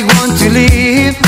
I want to leave?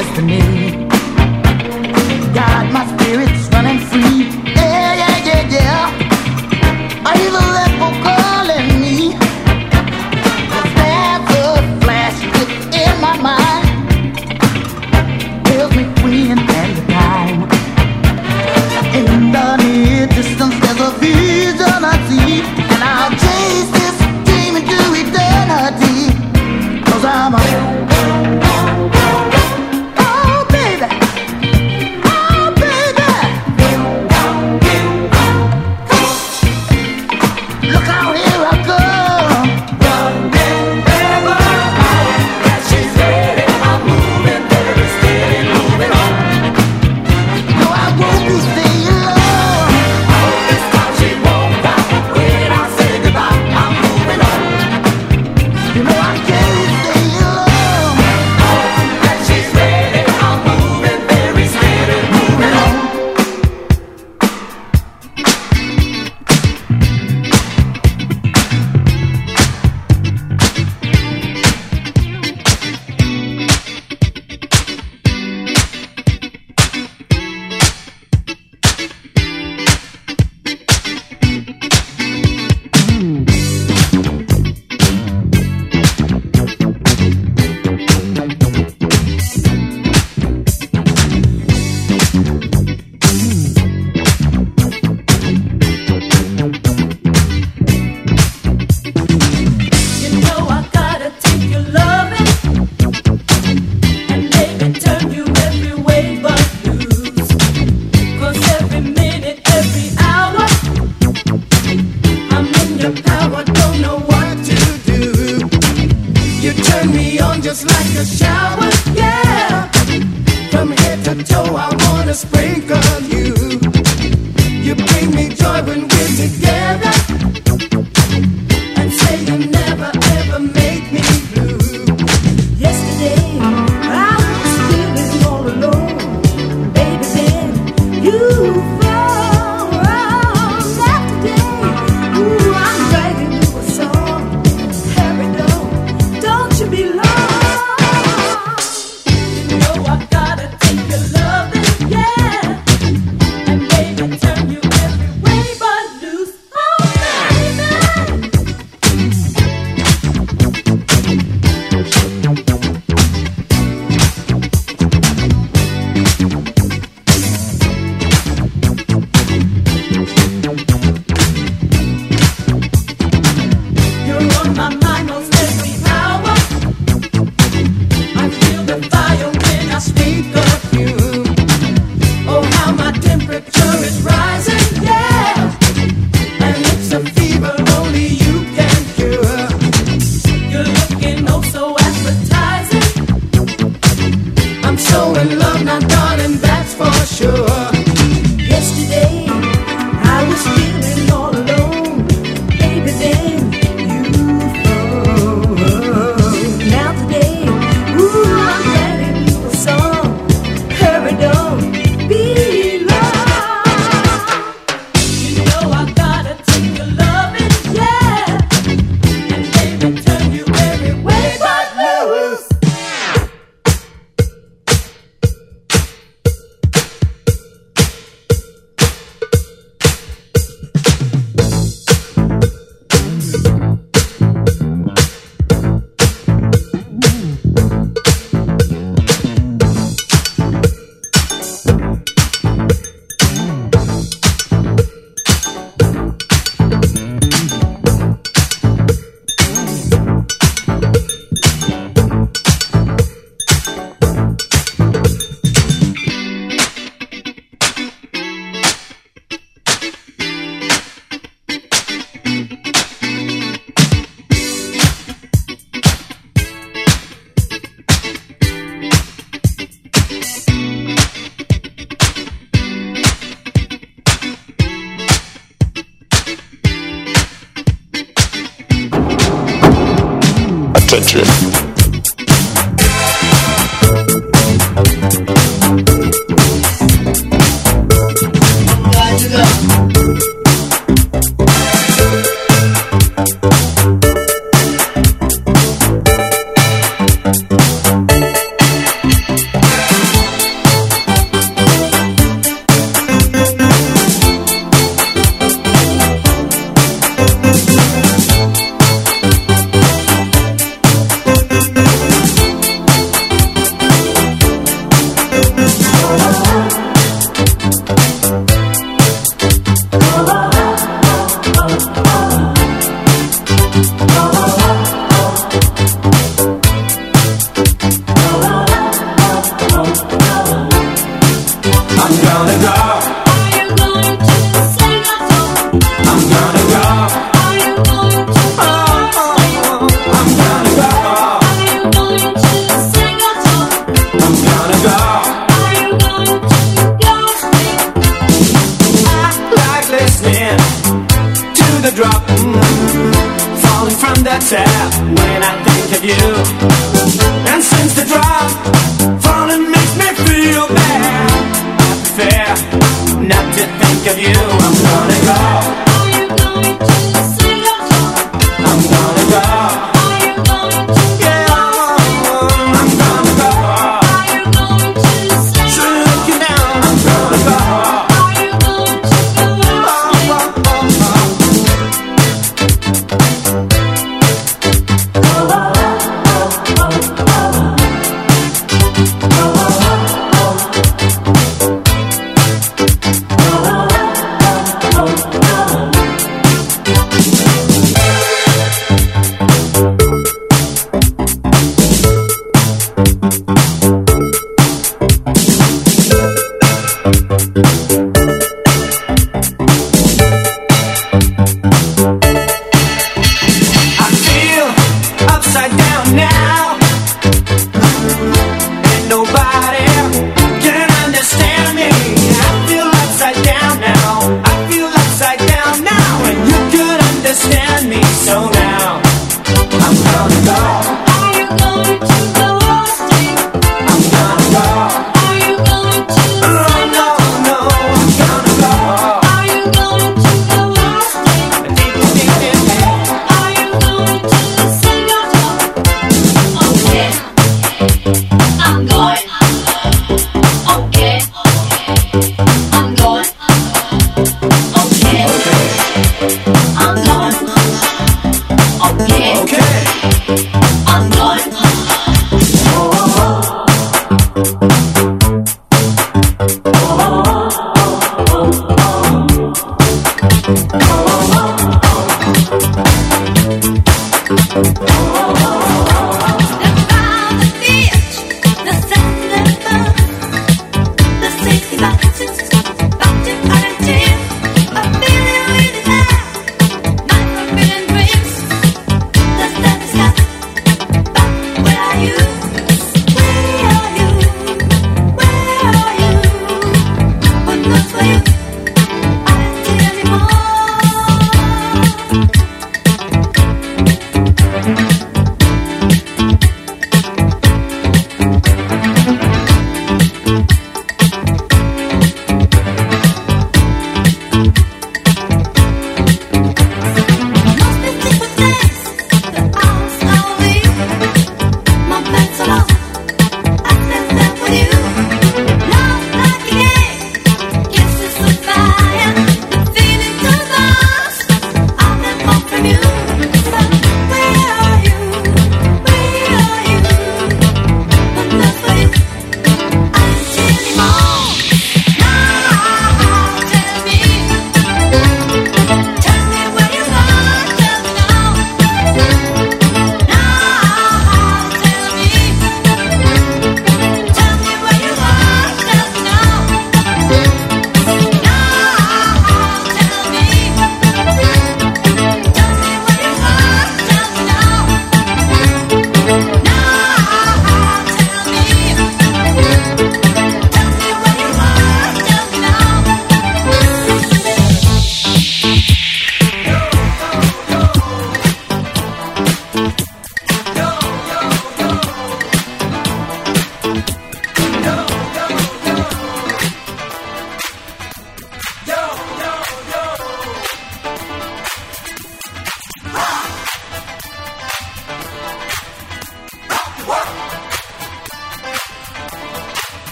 destiny.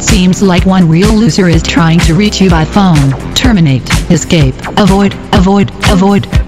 it seems like one real loser is trying to reach you by phone. Terminate, escape, avoid, avoid, avoid,